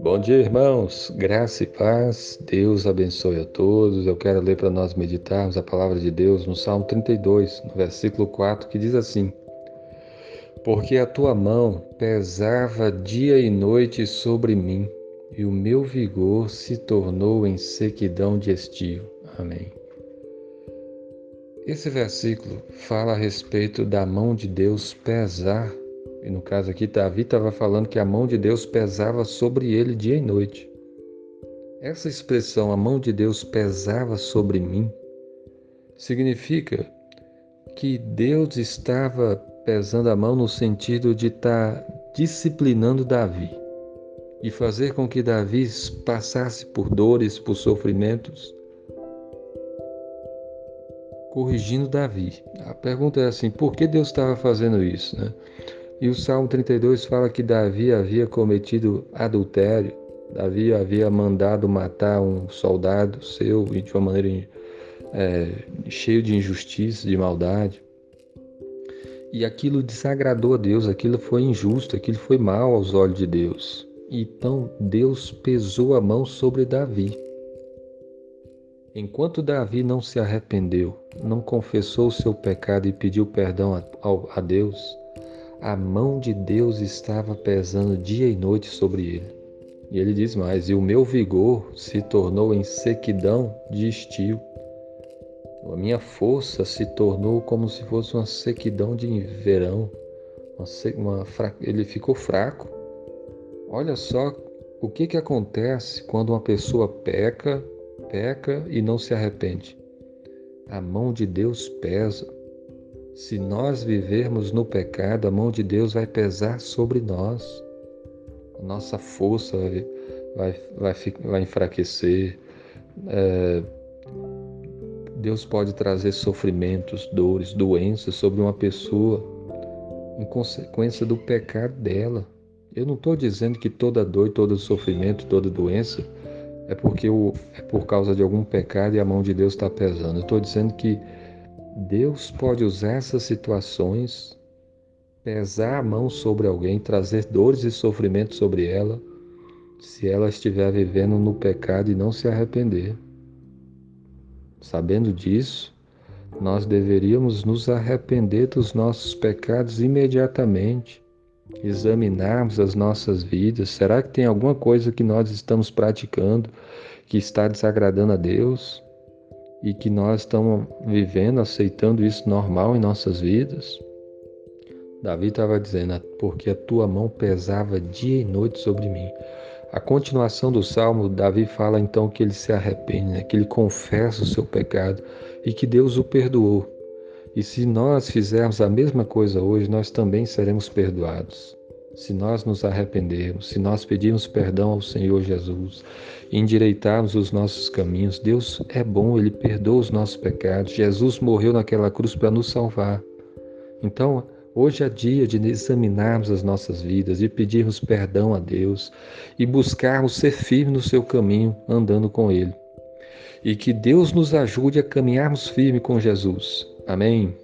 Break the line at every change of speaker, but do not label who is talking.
Bom dia, irmãos. Graça e paz. Deus abençoe a todos. Eu quero ler para nós meditarmos a palavra de Deus no Salmo 32, no versículo 4, que diz assim: Porque a tua mão pesava dia e noite sobre mim, e o meu vigor se tornou em sequidão de estio. Amém. Esse versículo fala a respeito da mão de Deus pesar e no caso aqui, Davi estava falando que a mão de Deus pesava sobre ele dia e noite. Essa expressão, a mão de Deus pesava sobre mim, significa que Deus estava pesando a mão no sentido de estar tá disciplinando Davi e fazer com que Davi passasse por dores, por sofrimentos, corrigindo Davi. A pergunta é assim: por que Deus estava fazendo isso? Né? E o Salmo 32 fala que Davi havia cometido adultério, Davi havia mandado matar um soldado seu de uma maneira é, cheio de injustiça, de maldade. E aquilo desagradou a Deus, aquilo foi injusto, aquilo foi mal aos olhos de Deus. Então Deus pesou a mão sobre Davi. Enquanto Davi não se arrependeu, não confessou o seu pecado e pediu perdão a, a Deus, a mão de Deus estava pesando dia e noite sobre ele. E ele diz mais: E o meu vigor se tornou em sequidão de estio. A minha força se tornou como se fosse uma sequidão de verão. Uma, uma, ele ficou fraco. Olha só o que, que acontece quando uma pessoa peca, peca e não se arrepende. A mão de Deus pesa. Se nós vivermos no pecado, a mão de Deus vai pesar sobre nós. A nossa força vai, vai, vai, vai enfraquecer. É, Deus pode trazer sofrimentos, dores, doenças sobre uma pessoa em consequência do pecado dela. Eu não estou dizendo que toda dor, todo sofrimento, toda doença é porque o, é por causa de algum pecado e a mão de Deus está pesando. Eu estou dizendo que Deus pode usar essas situações, pesar a mão sobre alguém, trazer dores e sofrimentos sobre ela, se ela estiver vivendo no pecado e não se arrepender. Sabendo disso, nós deveríamos nos arrepender dos nossos pecados imediatamente, examinarmos as nossas vidas. Será que tem alguma coisa que nós estamos praticando que está desagradando a Deus? e que nós estamos vivendo, aceitando isso normal em nossas vidas. Davi estava dizendo, porque a tua mão pesava dia e noite sobre mim. A continuação do salmo, Davi fala então que ele se arrepende, né? que ele confessa o seu pecado e que Deus o perdoou. E se nós fizermos a mesma coisa hoje, nós também seremos perdoados se nós nos arrependermos, se nós pedirmos perdão ao Senhor Jesus, endireitarmos os nossos caminhos, Deus é bom, Ele perdoa os nossos pecados. Jesus morreu naquela cruz para nos salvar. Então, hoje é dia de examinarmos as nossas vidas e pedirmos perdão a Deus e buscarmos ser firmes no seu caminho, andando com Ele. E que Deus nos ajude a caminharmos firme com Jesus. Amém.